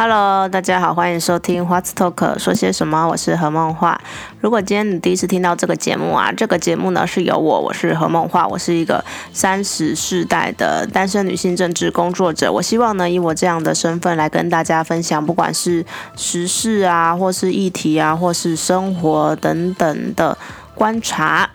Hello，大家好，欢迎收听 What's Talk 说些什么？我是何梦画。如果今天你第一次听到这个节目啊，这个节目呢是由我，我是何梦画，我是一个三十世代的单身女性政治工作者。我希望呢以我这样的身份来跟大家分享，不管是时事啊，或是议题啊，或是生活等等的观察。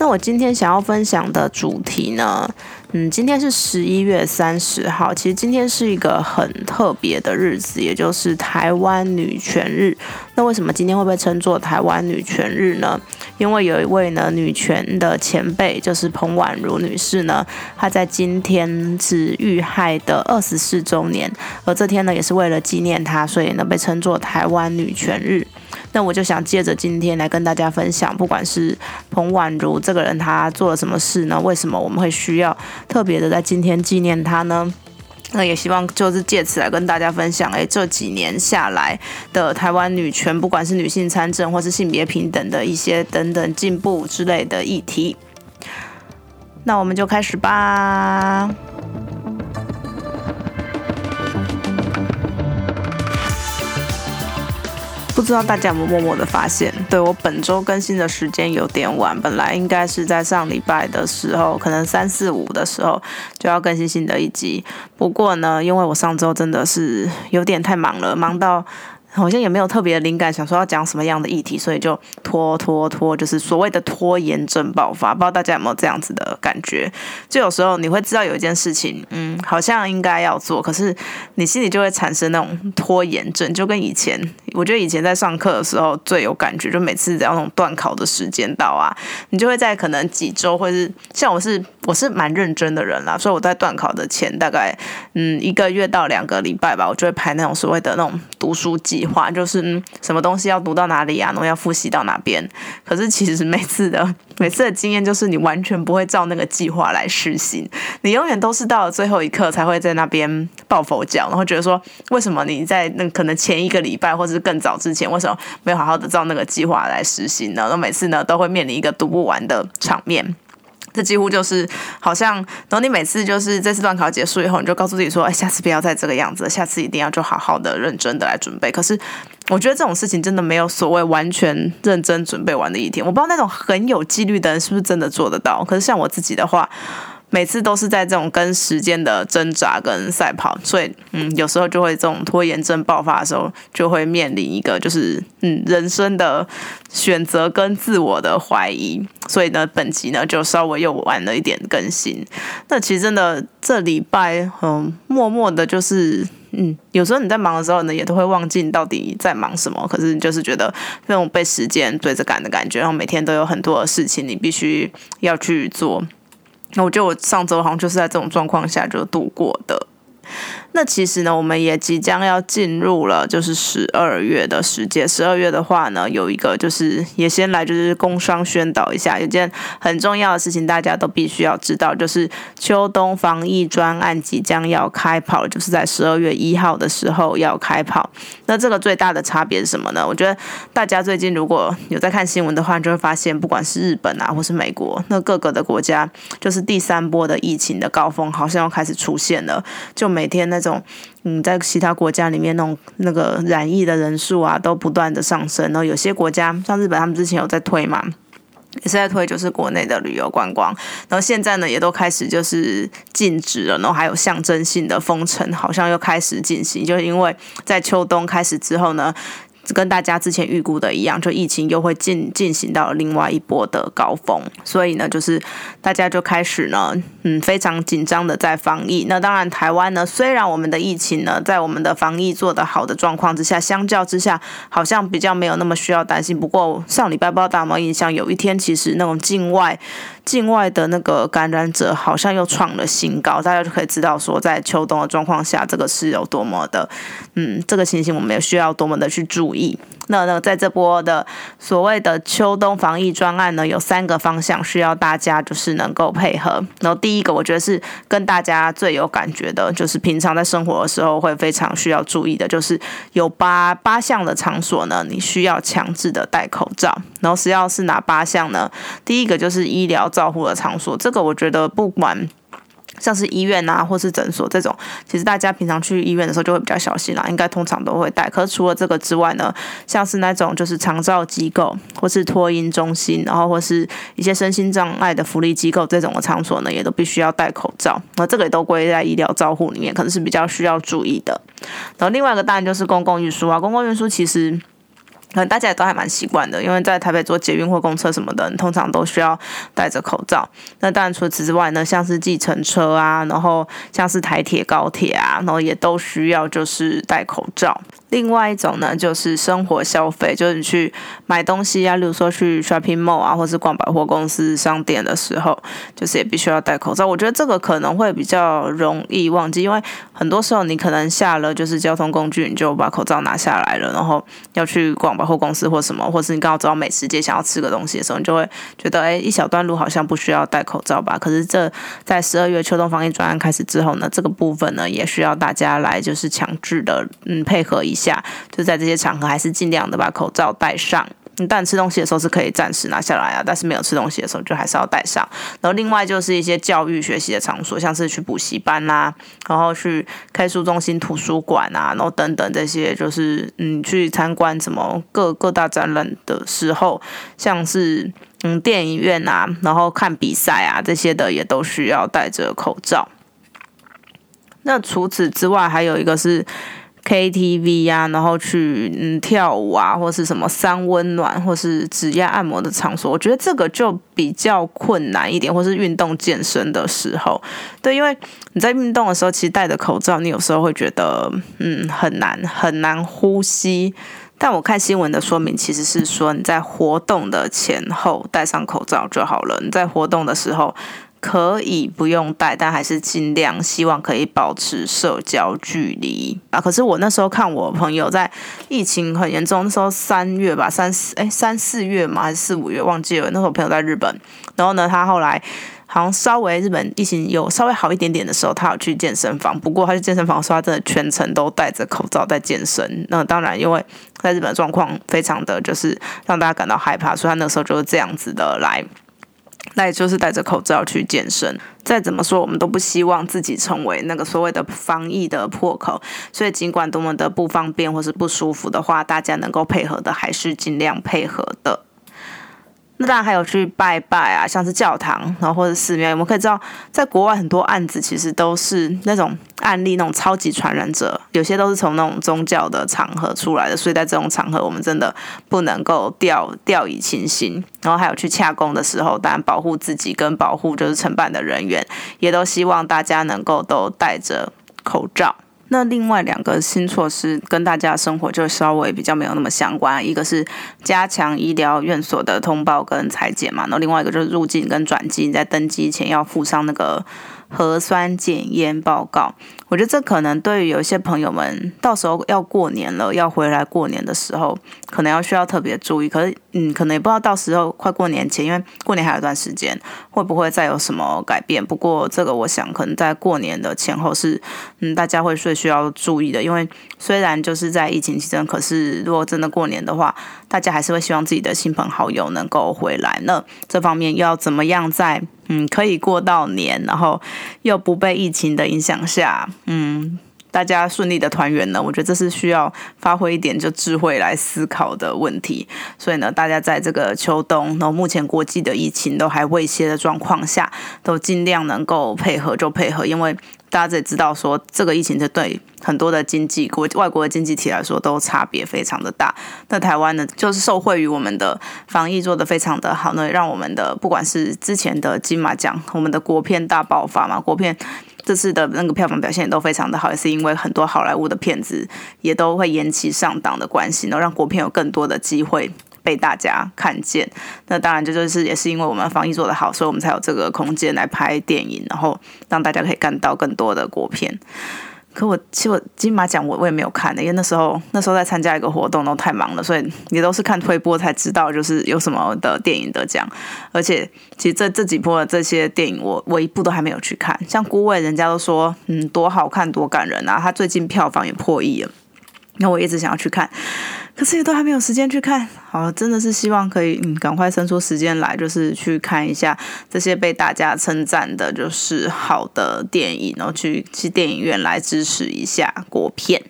那我今天想要分享的主题呢？嗯，今天是十一月三十号，其实今天是一个很特别的日子，也就是台湾女权日。那为什么今天会被称作台湾女权日呢？因为有一位呢女权的前辈，就是彭婉如女士呢，她在今天是遇害的二十四周年，而这天呢也是为了纪念她，所以呢被称作台湾女权日。那我就想借着今天来跟大家分享，不管是彭婉如这个人，她做了什么事呢？为什么我们会需要特别的在今天纪念她呢？那也希望就是借此来跟大家分享，诶，这几年下来的台湾女权，不管是女性参政或是性别平等的一些等等进步之类的议题。那我们就开始吧。不知道大家有没有默默的发现，对我本周更新的时间有点晚，本来应该是在上礼拜的时候，可能三四五的时候就要更新新的一集。不过呢，因为我上周真的是有点太忙了，忙到。好像也没有特别的灵感，想说要讲什么样的议题，所以就拖拖拖，就是所谓的拖延症爆发。不知道大家有没有这样子的感觉？就有时候你会知道有一件事情，嗯，好像应该要做，可是你心里就会产生那种拖延症，就跟以前，我觉得以前在上课的时候最有感觉，就每次只要那种断考的时间到啊，你就会在可能几周，或是像我是我是蛮认真的人啦，所以我在断考的前大概嗯一个月到两个礼拜吧，我就会排那种所谓的那种读书计。划就是嗯，什么东西要读到哪里啊，然后要复习到哪边。可是其实每次的 每次的经验就是，你完全不会照那个计划来实行，你永远都是到了最后一刻才会在那边抱佛脚，然后觉得说，为什么你在那可能前一个礼拜或者是更早之前，为什么没有好好的照那个计划来实行呢？那每次呢都会面临一个读不完的场面。这几乎就是好像，等你每次就是这次段考结束以后，你就告诉自己说：“哎，下次不要再这个样子，下次一定要就好好的、认真的来准备。”可是，我觉得这种事情真的没有所谓完全认真准备完的一天。我不知道那种很有纪律的人是不是真的做得到。可是像我自己的话。每次都是在这种跟时间的挣扎跟赛跑，所以嗯，有时候就会这种拖延症爆发的时候，就会面临一个就是嗯人生的选择跟自我的怀疑。所以呢，本集呢就稍微又晚了一点更新。那其实真的这礼拜嗯，默默的就是嗯，有时候你在忙的时候呢，也都会忘记你到底在忙什么。可是你就是觉得那种被时间追着赶的感觉，然后每天都有很多的事情你必须要去做。那我觉得我上周好像就是在这种状况下就度过的。那其实呢，我们也即将要进入了，就是十二月的时间。十二月的话呢，有一个就是也先来就是工商宣导一下，有件很重要的事情，大家都必须要知道，就是秋冬防疫专案即将要开跑，就是在十二月一号的时候要开跑。那这个最大的差别是什么呢？我觉得大家最近如果有在看新闻的话，就会发现，不管是日本啊，或是美国，那各个的国家，就是第三波的疫情的高峰好像要开始出现了，就每天呢那种。嗯，在其他国家里面，那种那个染疫的人数啊，都不断的上升。然后有些国家，像日本，他们之前有在推嘛，也是在推，就是国内的旅游观光。然后现在呢，也都开始就是禁止了。然后还有象征性的封城，好像又开始进行，就是因为在秋冬开始之后呢。跟大家之前预估的一样，就疫情又会进进行到另外一波的高峰，所以呢，就是大家就开始呢，嗯，非常紧张的在防疫。那当然，台湾呢，虽然我们的疫情呢，在我们的防疫做得好的状况之下，相较之下，好像比较没有那么需要担心。不过上礼拜不知道大家有没有印象，有一天其实那种境外境外的那个感染者好像又创了新高，大家就可以知道说，在秋冬的状况下，这个是有多么的，嗯，这个情形我们也需要多么的去注意。那那在这波的所谓的秋冬防疫专案呢，有三个方向需要大家就是能够配合。然后第一个，我觉得是跟大家最有感觉的，就是平常在生活的时候会非常需要注意的，就是有八八项的场所呢，你需要强制的戴口罩。然后是要是哪八项呢？第一个就是医疗照护的场所，这个我觉得不管。像是医院啊，或是诊所这种，其实大家平常去医院的时候就会比较小心啦，应该通常都会戴。可是除了这个之外呢，像是那种就是长照机构，或是托婴中心，然后或是一些身心障碍的福利机构这种的场所呢，也都必须要戴口罩。那这个也都归在医疗照护里面，可能是比较需要注意的。然后另外一个当然就是公共运输啊，公共运输其实。可能大家也都还蛮习惯的，因为在台北坐捷运或公车什么的，通常都需要戴着口罩。那当然除此之外呢，像是计程车啊，然后像是台铁、高铁啊，然后也都需要就是戴口罩。另外一种呢，就是生活消费，就是你去买东西啊，例如说去 shopping mall 啊，或是逛百货公司商店的时候，就是也必须要戴口罩。我觉得这个可能会比较容易忘记，因为很多时候你可能下了就是交通工具，你就把口罩拿下来了，然后要去逛百货公司或什么，或是你刚好走到美食街想要吃个东西的时候，你就会觉得，哎，一小段路好像不需要戴口罩吧？可是这在十二月秋冬防疫专案开始之后呢，这个部分呢，也需要大家来就是强制的嗯配合一。下就在这些场合，还是尽量的把口罩戴上。但吃东西的时候是可以暂时拿下来啊，但是没有吃东西的时候就还是要戴上。然后另外就是一些教育学习的场所，像是去补习班啦，然后去开书中心、图书馆啊，然后等等这些，就是嗯去参观什么各各大展览的时候，像是嗯电影院啊，然后看比赛啊这些的，也都需要戴着口罩。那除此之外，还有一个是。KTV 呀，然后去嗯跳舞啊，或是什么三温暖，或是指压按摩的场所，我觉得这个就比较困难一点，或是运动健身的时候，对，因为你在运动的时候，其实戴着口罩，你有时候会觉得嗯很难很难呼吸。但我看新闻的说明，其实是说你在活动的前后戴上口罩就好了，你在活动的时候。可以不用戴，但还是尽量希望可以保持社交距离啊。可是我那时候看我朋友在疫情很严重，那时候三月吧，三四哎三四月嘛还是四五月忘记了。那时候朋友在日本，然后呢，他后来好像稍微日本疫情有稍微好一点点的时候，他有去健身房。不过他去健身房说他真的全程都戴着口罩在健身。那当然，因为在日本状况非常的就是让大家感到害怕，所以他那时候就是这样子的来。那也就是戴着口罩去健身。再怎么说，我们都不希望自己成为那个所谓的防疫的破口。所以，尽管多么的不方便或是不舒服的话，大家能够配合的，还是尽量配合的。那当然还有去拜拜啊，像是教堂，然后或者寺庙。我们可以知道，在国外很多案子其实都是那种案例，那种超级传染者，有些都是从那种宗教的场合出来的。所以在这种场合，我们真的不能够掉掉以轻心。然后还有去洽公的时候，当然保护自己跟保护就是承办的人员，也都希望大家能够都戴着口罩。那另外两个新措施跟大家生活就稍微比较没有那么相关，一个是加强医疗院所的通报跟裁剪嘛，然后另外一个就是入境跟转机，在登机前要附上那个。核酸检验报告，我觉得这可能对于有一些朋友们，到时候要过年了，要回来过年的时候，可能要需要特别注意。可是，嗯，可能也不知道到时候快过年前，因为过年还有一段时间，会不会再有什么改变？不过，这个我想可能在过年的前后是，嗯，大家会最需要注意的。因为虽然就是在疫情期间，可是如果真的过年的话，大家还是会希望自己的亲朋好友能够回来。那这方面要怎么样在？嗯，可以过到年，然后又不被疫情的影响下，嗯，大家顺利的团圆呢。我觉得这是需要发挥一点就智慧来思考的问题。所以呢，大家在这个秋冬，然后目前国际的疫情都还未歇的状况下，都尽量能够配合就配合，因为。大家也知道，说这个疫情是对很多的经济国外国的经济体来说都差别非常的大。那台湾呢，就是受惠于我们的防疫做得非常的好，那让我们的不管是之前的金马奖，我们的国片大爆发嘛，国片这次的那个票房表现也都非常的好，也是因为很多好莱坞的片子也都会延期上档的关系，然后让国片有更多的机会。被大家看见，那当然这就是也是因为我们防疫做得好，所以我们才有这个空间来拍电影，然后让大家可以看到更多的国片。可我其实我金马奖我我也没有看的，因为那时候 那时候在参加一个活动都太忙了，所以也都是看推播才知道就是有什么的电影得奖。而且其实这这几部的这些电影我我一部都还没有去看，像《孤味》人家都说嗯多好看多感人啊，他最近票房也破亿了，那我一直想要去看。可是也都还没有时间去看。好，真的是希望可以嗯赶快生出时间来，就是去看一下这些被大家称赞的，就是好的电影，然后去去电影院来支持一下国片。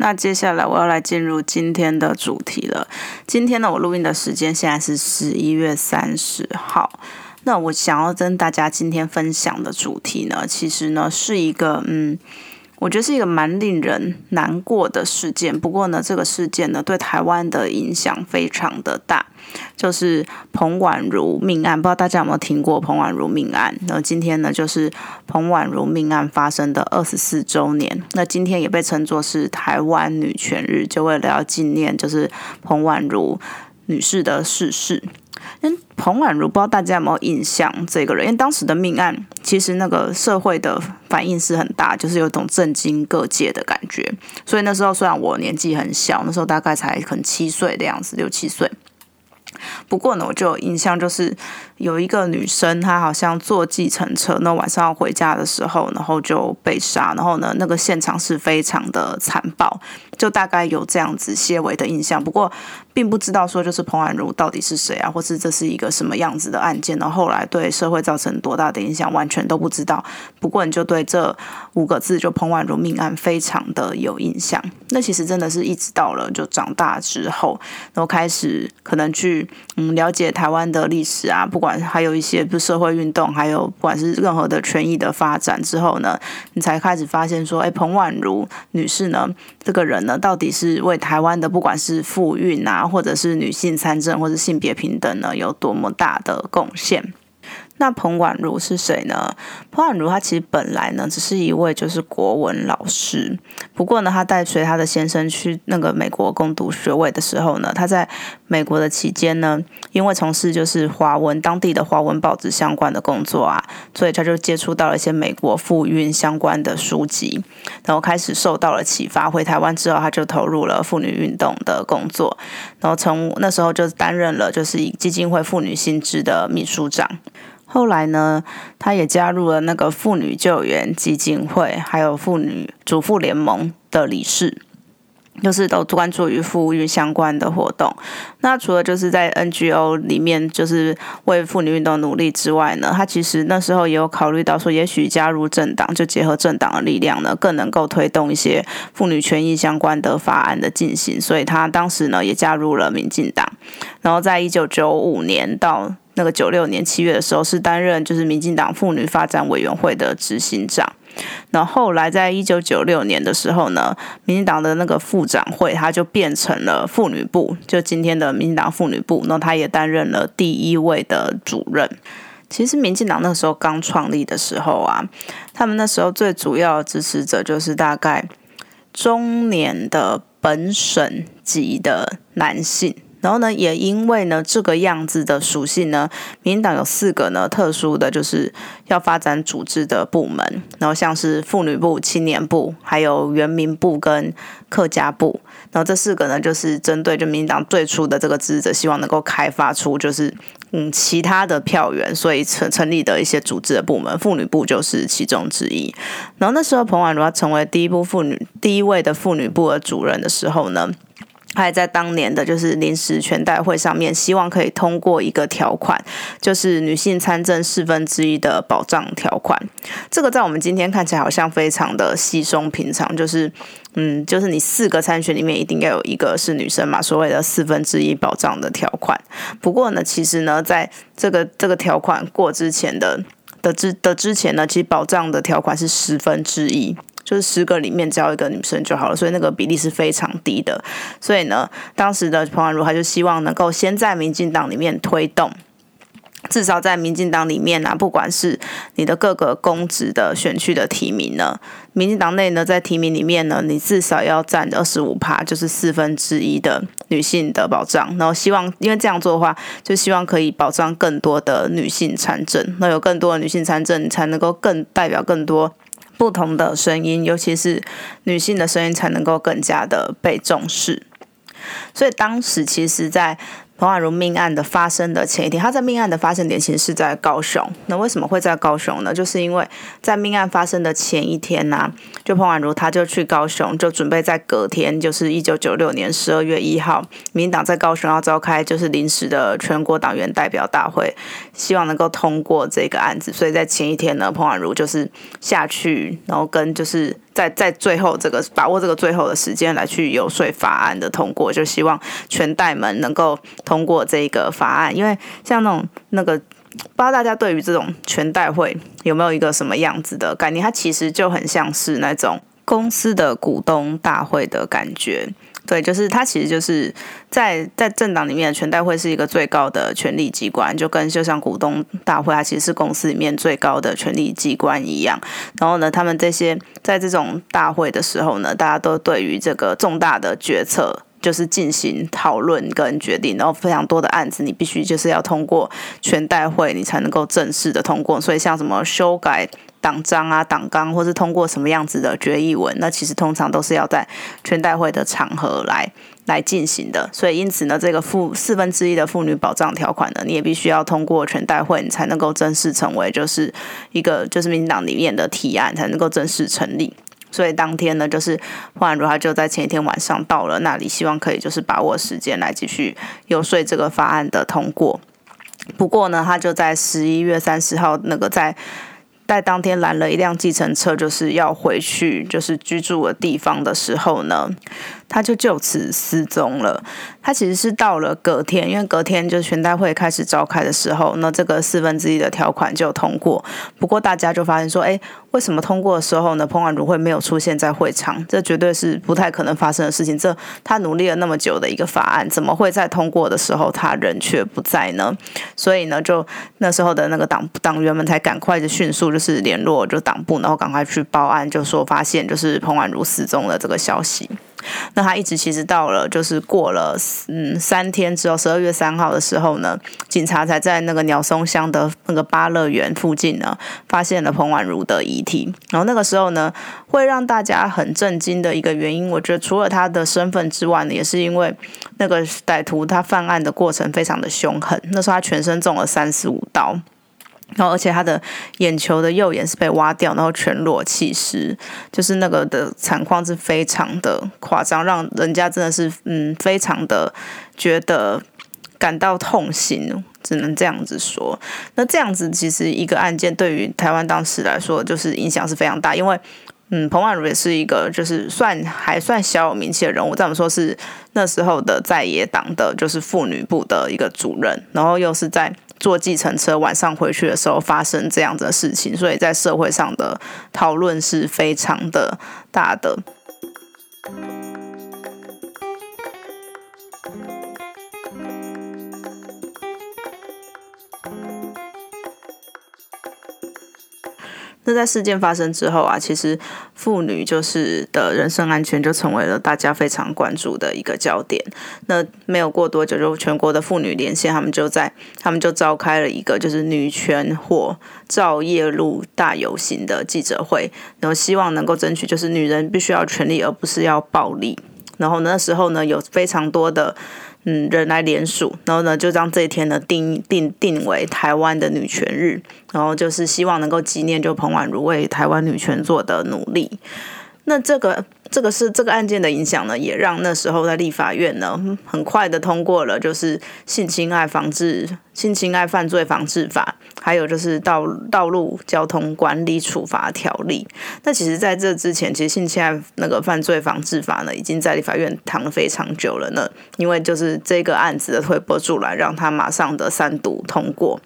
那接下来我要来进入今天的主题了。今天呢，我录音的时间现在是十一月三十号。那我想要跟大家今天分享的主题呢，其实呢是一个嗯。我觉得是一个蛮令人难过的事件。不过呢，这个事件呢对台湾的影响非常的大，就是彭婉如命案。不知道大家有没有听过彭婉如命案？那今天呢就是彭婉如命案发生的二十四周年。那今天也被称作是台湾女权日，就为了要纪念就是彭婉如女士的逝世。嗯，彭婉如不知道大家有没有印象这个人？因为当时的命案，其实那个社会的反应是很大，就是有一种震惊各界的感觉。所以那时候虽然我年纪很小，那时候大概才可能七岁的样子，六七岁。不过呢，我就有印象，就是有一个女生，她好像坐计程车，那晚上要回家的时候，然后就被杀。然后呢，那个现场是非常的残暴，就大概有这样子些微的印象。不过，并不知道说就是彭婉如到底是谁啊，或是这是一个什么样子的案件。然后后来对社会造成多大的影响，完全都不知道。不过，你就对这五个字，就彭婉如命案，非常的有印象。那其实真的是一直到了就长大之后，然后开始可能去。嗯，了解台湾的历史啊，不管还有一些不社会运动，还有不管是任何的权益的发展之后呢，你才开始发现说，哎，彭婉如女士呢，这个人呢，到底是为台湾的不管是妇运啊，或者是女性参政或者性别平等呢，有多么大的贡献。那彭婉如是谁呢？彭婉如她其实本来呢只是一位就是国文老师，不过呢她带随她的先生去那个美国攻读学位的时候呢，她在美国的期间呢，因为从事就是华文当地的华文报纸相关的工作啊，所以她就接触到了一些美国妇运相关的书籍，然后开始受到了启发。回台湾之后，她就投入了妇女运动的工作，然后从那时候就担任了就是以基金会妇女新知的秘书长。后来呢，他也加入了那个妇女救援基金会，还有妇女主妇联盟的理事，就是都关注于妇育相关的活动。那除了就是在 NGO 里面，就是为妇女运动努力之外呢，他其实那时候也有考虑到说，也许加入政党，就结合政党的力量呢，更能够推动一些妇女权益相关的法案的进行。所以他当时呢，也加入了民进党。然后在一九九五年到那个九六年七月的时候，是担任就是民进党妇女发展委员会的执行长。那后来在一九九六年的时候呢，民进党的那个副长会，他就变成了妇女部，就今天的民进党妇女部。那他也担任了第一位的主任。其实民进党那时候刚创立的时候啊，他们那时候最主要的支持者就是大概中年的本省级的男性。然后呢，也因为呢这个样子的属性呢，民进党有四个呢特殊的就是要发展组织的部门，然后像是妇女部、青年部、还有原民部跟客家部，然后这四个呢就是针对就民进党最初的这个职责，希望能够开发出就是嗯其他的票源，所以成成立的一些组织的部门，妇女部就是其中之一。然后那时候彭婉如要成为第一部妇女第一位的妇女部的主任的时候呢。还在当年的就是临时全代会上面，希望可以通过一个条款，就是女性参政四分之一的保障条款。这个在我们今天看起来好像非常的稀松平常，就是嗯，就是你四个参选里面一定要有一个是女生嘛，所谓的四分之一保障的条款。不过呢，其实呢，在这个这个条款过之前的的之的之前呢，其实保障的条款是十分之一。就是十个里面只要一个女生就好了，所以那个比例是非常低的。所以呢，当时的彭婉如她就希望能够先在民进党里面推动，至少在民进党里面啊，不管是你的各个公职的选区的提名呢，民进党内呢在提名里面呢，你至少要占二十五趴，就是四分之一的女性的保障。然后希望因为这样做的话，就希望可以保障更多的女性参政。那有更多的女性参政，你才能够更代表更多。不同的声音，尤其是女性的声音，才能够更加的被重视。所以当时其实，在彭婉如命案的发生的前一天，他在命案的发生点其实是在高雄。那为什么会在高雄呢？就是因为在命案发生的前一天呢，就彭婉如他就去高雄，就准备在隔天，就是一九九六年十二月一号，民党在高雄要召开就是临时的全国党员代表大会，希望能够通过这个案子。所以在前一天呢，彭婉如就是下去，然后跟就是在在最后这个把握这个最后的时间来去游说法案的通过，就希望全代们能够。通过这个法案，因为像那种那个，不知道大家对于这种全代会有没有一个什么样子的概念？它其实就很像是那种公司的股东大会的感觉。对，就是它其实就是在在政党里面的，全代会是一个最高的权力机关，就跟就像股东大会，它其实是公司里面最高的权力机关一样。然后呢，他们这些在这种大会的时候呢，大家都对于这个重大的决策。就是进行讨论跟决定，然后非常多的案子，你必须就是要通过全代会，你才能够正式的通过。所以像什么修改党章啊、党纲，或是通过什么样子的决议文，那其实通常都是要在全代会的场合来来进行的。所以因此呢，这个妇四分之一的妇女保障条款呢，你也必须要通过全代会，你才能够正式成为就是一个就是民进党里面的提案，才能够正式成立。所以当天呢，就是黄婉如，他就在前一天晚上到了那里，希望可以就是把握时间来继续游说这个法案的通过。不过呢，他就在十一月三十号那个在在当天拦了一辆计程车，就是要回去就是居住的地方的时候呢。他就就此失踪了。他其实是到了隔天，因为隔天就是全代会开始召开的时候，那这个四分之一的条款就通过。不过大家就发现说，哎，为什么通过的时候呢，彭婉如会没有出现在会场？这绝对是不太可能发生的事情。这他努力了那么久的一个法案，怎么会在通过的时候他人却不在呢？所以呢，就那时候的那个党党员们才赶快就迅速就是联络就党部，然后赶快去报案，就说发现就是彭婉如失踪了这个消息。那他一直其实到了，就是过了嗯三天之后，十二月三号的时候呢，警察才在那个鸟松乡的那个巴乐园附近呢，发现了彭婉如的遗体。然后那个时候呢，会让大家很震惊的一个原因，我觉得除了他的身份之外呢，也是因为那个歹徒他犯案的过程非常的凶狠。那时候他全身中了三十五刀。然后，而且他的眼球的右眼是被挖掉，然后全裸弃尸，就是那个的惨况是非常的夸张，让人家真的是嗯，非常的觉得感到痛心，只能这样子说。那这样子其实一个案件对于台湾当时来说，就是影响是非常大，因为嗯，彭婉如也是一个就是算还算小有名气的人物，在我们说是那时候的在野党的，就是妇女部的一个主任，然后又是在。坐计程车晚上回去的时候发生这样的事情，所以在社会上的讨论是非常的大的。那在事件发生之后啊，其实妇女就是的人身安全就成为了大家非常关注的一个焦点。那没有过多久，就全国的妇女连线，他们就在他们就召开了一个就是女权或照夜路大游行的记者会，然后希望能够争取就是女人必须要权利，而不是要暴力。然后那时候呢，有非常多的。嗯，人来联署，然后呢，就将这一天呢定定定为台湾的女权日，然后就是希望能够纪念就彭婉如为台湾女权做的努力。那这个这个是这个案件的影响呢，也让那时候在立法院呢很快的通过了，就是性侵害防治性侵害犯罪防治法。还有就是道道路交通管理处罚条例。那其实，在这之前，其实性侵害那个犯罪防治法呢，已经在立法院躺了非常久了呢。因为就是这个案子的推波助澜，让他马上的三读通过。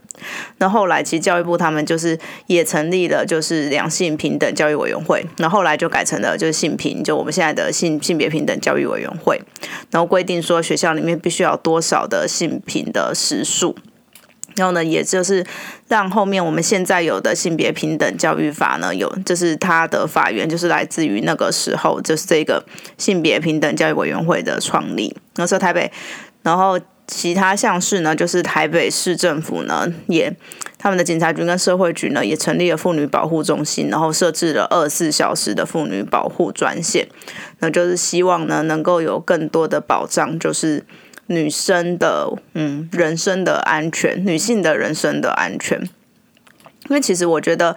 那后来，其实教育部他们就是也成立了就是两性平等教育委员会。那后来就改成了就是性平，就我们现在的性性别平等教育委员会。然后规定说，学校里面必须要多少的性平的时数。然后呢，也就是让后面我们现在有的性别平等教育法呢，有就是它的法源就是来自于那个时候，就是这个性别平等教育委员会的创立。那时候台北，然后其他像是呢，就是台北市政府呢，也他们的警察局跟社会局呢，也成立了妇女保护中心，然后设置了二十四小时的妇女保护专线，那就是希望呢，能够有更多的保障，就是。女生的嗯人身的安全，女性的人身的安全。因为其实我觉得，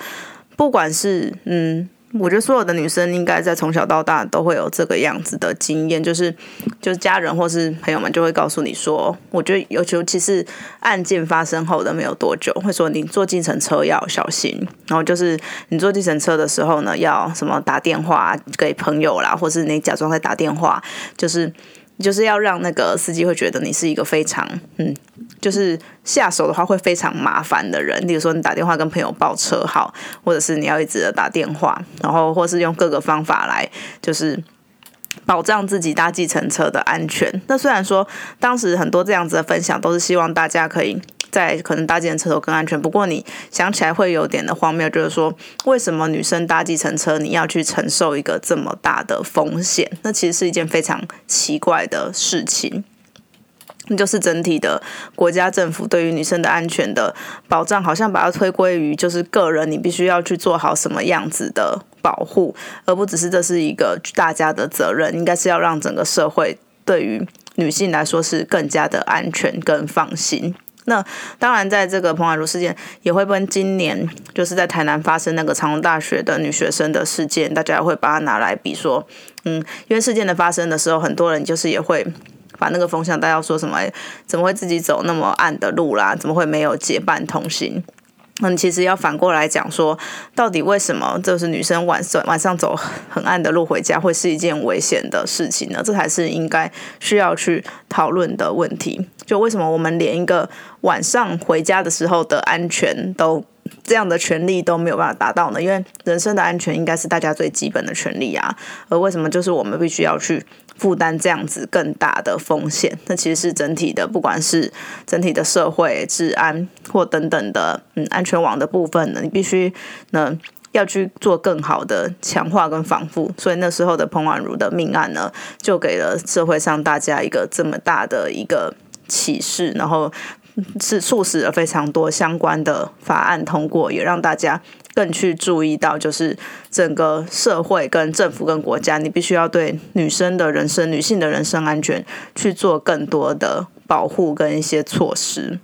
不管是嗯。我觉得所有的女生应该在从小到大都会有这个样子的经验，就是就是家人或是朋友们就会告诉你说，我觉得尤其尤其是案件发生后的没有多久，会说你坐计程车要小心，然后就是你坐计程车的时候呢，要什么打电话给朋友啦，或是你假装在打电话，就是。就是要让那个司机会觉得你是一个非常嗯，就是下手的话会非常麻烦的人。例如说，你打电话跟朋友报车号，或者是你要一直打电话，然后或是用各个方法来就是保障自己搭计程车的安全。那虽然说当时很多这样子的分享都是希望大家可以。在可能搭计程车更安全，不过你想起来会有点的荒谬，就是说为什么女生搭计程车你要去承受一个这么大的风险？那其实是一件非常奇怪的事情。那就是整体的国家政府对于女生的安全的保障，好像把它推归于就是个人，你必须要去做好什么样子的保护，而不只是这是一个大家的责任，应该是要让整个社会对于女性来说是更加的安全跟放心。那当然，在这个彭海如事件，也会跟今年就是在台南发生那个长隆大学的女学生的事件，大家会把它拿来比说，嗯，因为事件的发生的时候，很多人就是也会把那个风向，大家说什么，怎么会自己走那么暗的路啦？怎么会没有结伴同行？那其实要反过来讲说，到底为什么就是女生晚上晚上走很暗的路回家会是一件危险的事情呢？这才是应该需要去讨论的问题。就为什么我们连一个晚上回家的时候的安全都这样的权利都没有办法达到呢？因为人身的安全应该是大家最基本的权利啊。而为什么就是我们必须要去？负担这样子更大的风险，那其实是整体的，不管是整体的社会治安或等等的嗯安全网的部分呢，你必须呢要去做更好的强化跟防护。所以那时候的彭婉如的命案呢，就给了社会上大家一个这么大的一个启示，然后是促使了非常多相关的法案通过，也让大家。更去注意到，就是整个社会、跟政府、跟国家，你必须要对女生的人生、女性的人身安全去做更多的保护跟一些措施。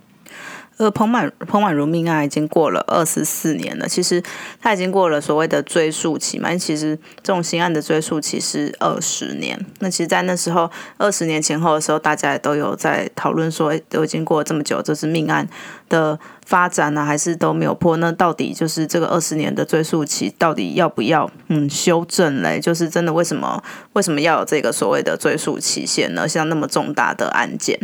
而彭婉彭婉如命案已经过了二十四年了，其实他已经过了所谓的追诉期嘛。其实这种刑案的追诉期是二十年。那其实，在那时候二十年前后的时候，大家也都有在讨论说，都已经过了这么久，这是命案的发展呢，还是都没有破？那到底就是这个二十年的追诉期，到底要不要嗯修正嘞？就是真的为什么为什么要有这个所谓的追诉期限呢？像那么重大的案件。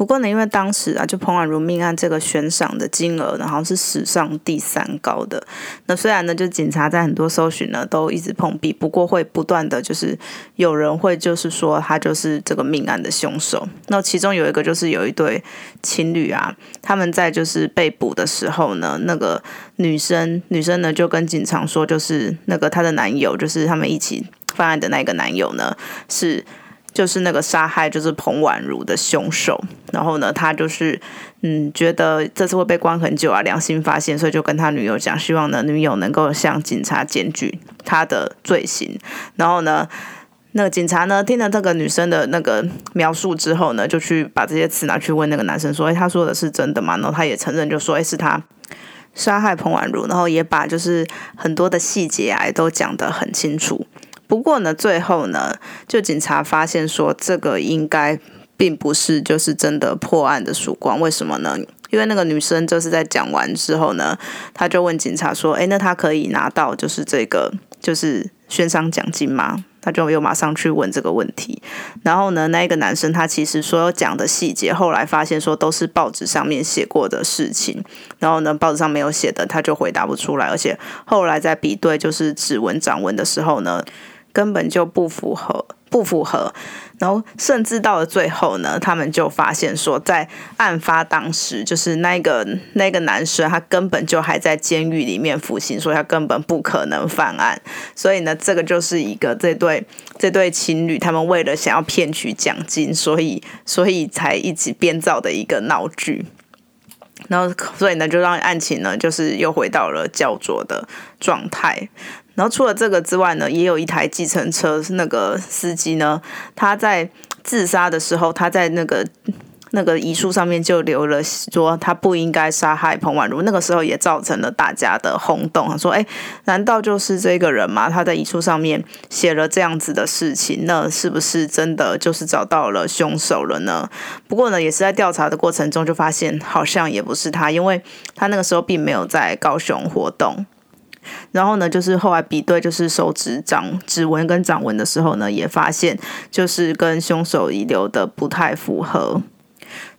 不过呢，因为当时啊，就彭婉如命案这个悬赏的金额呢，好像是史上第三高的。那虽然呢，就警察在很多搜寻呢都一直碰壁，不过会不断的就是有人会就是说他就是这个命案的凶手。那其中有一个就是有一对情侣啊，他们在就是被捕的时候呢，那个女生女生呢就跟警察说，就是那个她的男友，就是他们一起犯案的那个男友呢是。就是那个杀害就是彭婉如的凶手，然后呢，他就是嗯，觉得这次会被关很久啊，良心发现，所以就跟他女友讲，希望呢女友能够向警察检举他的罪行。然后呢，那个警察呢听了这个女生的那个描述之后呢，就去把这些词拿去问那个男生说，哎，他说的是真的吗？然后他也承认，就说，哎，是他杀害彭婉如，然后也把就是很多的细节啊都讲得很清楚。不过呢，最后呢，就警察发现说，这个应该并不是就是真的破案的曙光。为什么呢？因为那个女生就是在讲完之后呢，他就问警察说：“诶，那他可以拿到就是这个就是悬赏奖金吗？”他就又马上去问这个问题。然后呢，那一个男生他其实所有讲的细节，后来发现说都是报纸上面写过的事情。然后呢，报纸上没有写的，他就回答不出来。而且后来在比对就是指纹掌纹的时候呢。根本就不符合，不符合。然后甚至到了最后呢，他们就发现说，在案发当时，就是那个那个男生，他根本就还在监狱里面服刑，所以他根本不可能犯案。所以呢，这个就是一个这对这对情侣，他们为了想要骗取奖金，所以所以才一起编造的一个闹剧。然后，所以呢，就让案情呢，就是又回到了焦灼的状态。然后除了这个之外呢，也有一台计程车，那个司机呢，他在自杀的时候，他在那个。那个遗书上面就留了说他不应该杀害彭婉如，那个时候也造成了大家的轰动。说：“哎，难道就是这个人吗？他在遗书上面写了这样子的事情，那是不是真的就是找到了凶手了呢？”不过呢，也是在调查的过程中就发现好像也不是他，因为他那个时候并没有在高雄活动。然后呢，就是后来比对就是手指掌指纹跟掌纹的时候呢，也发现就是跟凶手遗留的不太符合。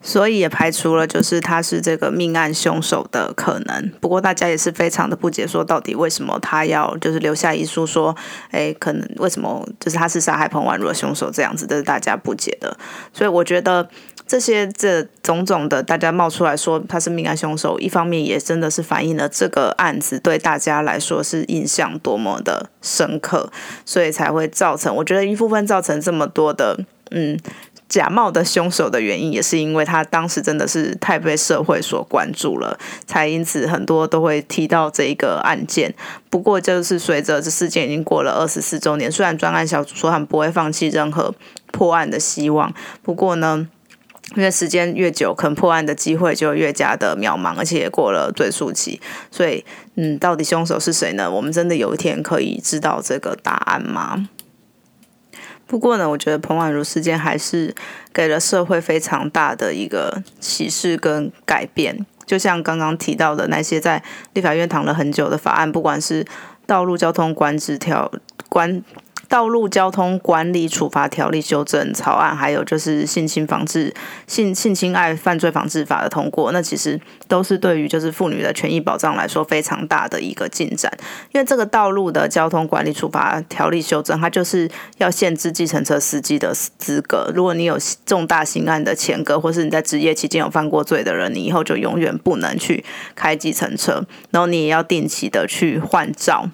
所以也排除了就是他是这个命案凶手的可能。不过大家也是非常的不解，说到底为什么他要就是留下遗书说，哎，可能为什么就是他是杀害彭婉如的凶手这样子，这是大家不解的。所以我觉得这些这种种的大家冒出来说他是命案凶手，一方面也真的是反映了这个案子对大家来说是印象多么的深刻，所以才会造成我觉得一部分造成这么多的嗯。假冒的凶手的原因，也是因为他当时真的是太被社会所关注了，才因此很多都会提到这一个案件。不过，就是随着这事件已经过了二十四周年，虽然专案小组说他们不会放弃任何破案的希望，不过呢，因为时间越久，可能破案的机会就越加的渺茫，而且也过了追诉期，所以，嗯，到底凶手是谁呢？我们真的有一天可以知道这个答案吗？不过呢，我觉得彭婉如事件还是给了社会非常大的一个启示跟改变。就像刚刚提到的那些在立法院躺了很久的法案，不管是道路交通管制条管。道路交通管理处罚条例修正草案，还有就是性侵防治性性侵害犯罪防治法的通过，那其实都是对于就是妇女的权益保障来说非常大的一个进展。因为这个道路的交通管理处罚条例修正，它就是要限制计程车司机的资格。如果你有重大刑案的前科，或是你在职业期间有犯过罪的人，你以后就永远不能去开计程车，然后你也要定期的去换照。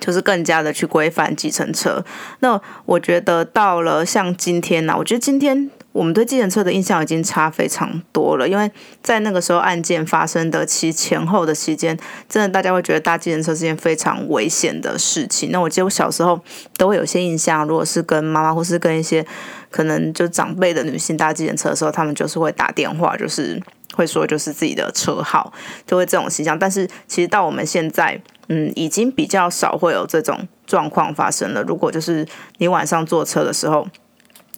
就是更加的去规范计程车。那我觉得到了像今天呢，我觉得今天我们对计程车的印象已经差非常多了。因为在那个时候案件发生的期前后的期间，真的大家会觉得搭计程车是件非常危险的事情。那我记得我小时候都会有些印象，如果是跟妈妈或是跟一些可能就长辈的女性搭计程车的时候，他们就是会打电话，就是会说就是自己的车号，就会这种形象。但是其实到我们现在。嗯，已经比较少会有这种状况发生了。如果就是你晚上坐车的时候。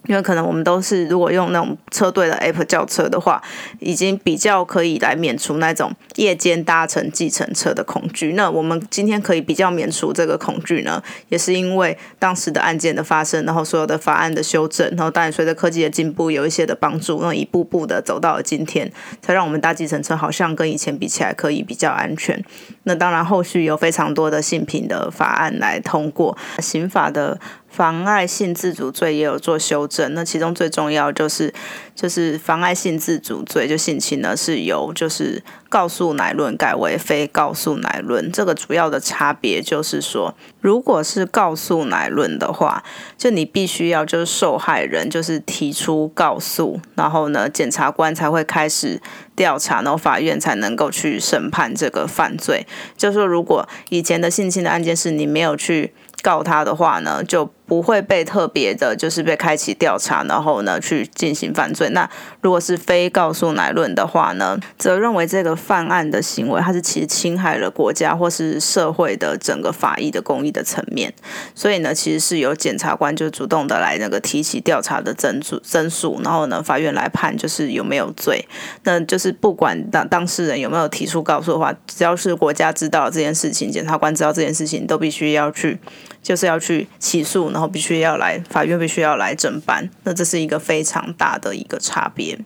因为可能我们都是如果用那种车队的 app 叫车的话，已经比较可以来免除那种夜间搭乘计程车的恐惧。那我们今天可以比较免除这个恐惧呢，也是因为当时的案件的发生，然后所有的法案的修正，然后当然随着科技的进步有一些的帮助，那一步步的走到了今天，才让我们搭计程车好像跟以前比起来可以比较安全。那当然后续有非常多的性品的法案来通过刑法的。妨碍性自主罪也有做修正，那其中最重要就是就是妨碍性自主罪就性侵呢是由就是告诉乃论改为非告诉乃论，这个主要的差别就是说，如果是告诉乃论的话，就你必须要就是受害人就是提出告诉，然后呢检察官才会开始调查，然后法院才能够去审判这个犯罪。就是说如果以前的性侵的案件是你没有去告他的话呢，就不会被特别的，就是被开启调查，然后呢去进行犯罪。那如果是非告诉乃论的话呢，则认为这个犯案的行为，它是其实侵害了国家或是社会的整个法益的公益的层面。所以呢，其实是由检察官就主动的来那个提起调查的增诉增诉，然后呢法院来判就是有没有罪。那就是不管当当事人有没有提出告诉的话，只要是国家知道这件事情，检察官知道这件事情，都必须要去。就是要去起诉呢，然后必须要来法院，必须要来侦办。那这是一个非常大的一个差别。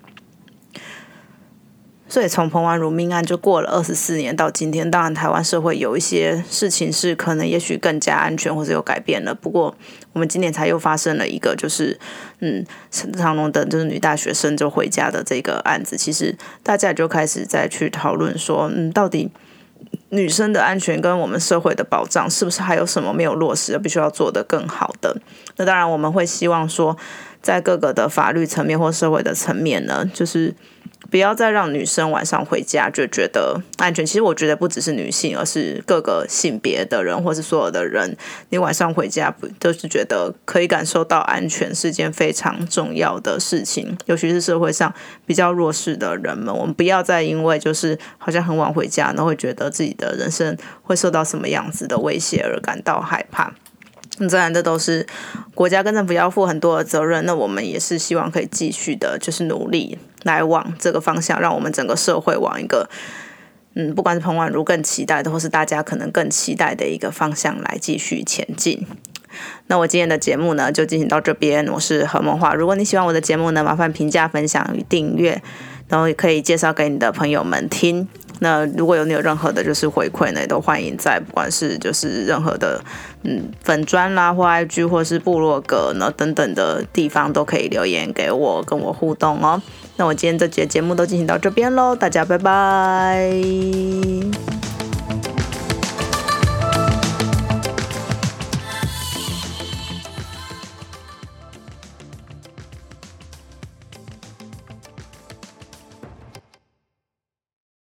所以从彭婉如命案就过了二十四年到今天，当然台湾社会有一些事情是可能也许更加安全或者有改变了。不过我们今年才又发生了一个，就是嗯，陈长龙等就是女大学生就回家的这个案子，其实大家就开始在去讨论说，嗯，到底。女生的安全跟我们社会的保障，是不是还有什么没有落实，必须要做得更好的？那当然，我们会希望说，在各个的法律层面或社会的层面呢，就是不要再让女生晚上回家就觉得安全。其实我觉得不只是女性，而是各个性别的人，或是所有的人，你晚上回家不都是觉得可以感受到安全，是件非常重要的事情。尤其是社会上比较弱势的人们，我们不要再因为就是好像很晚回家，然后会觉得自己的人生会受到什么样子的威胁而感到害怕。那自然，这都是国家跟政府要负很多的责任。那我们也是希望可以继续的，就是努力来往这个方向，让我们整个社会往一个，嗯，不管是彭婉如更期待的，或是大家可能更期待的一个方向来继续前进。那我今天的节目呢，就进行到这边。我是何梦华。如果你喜欢我的节目呢，麻烦评价、分享与订阅，然后也可以介绍给你的朋友们听。那如果有你有任何的，就是回馈呢，都欢迎在不管是就是任何的嗯粉砖啦或 IG 或是部落格呢等等的地方都可以留言给我，跟我互动哦。那我今天这节节目都进行到这边喽，大家拜拜。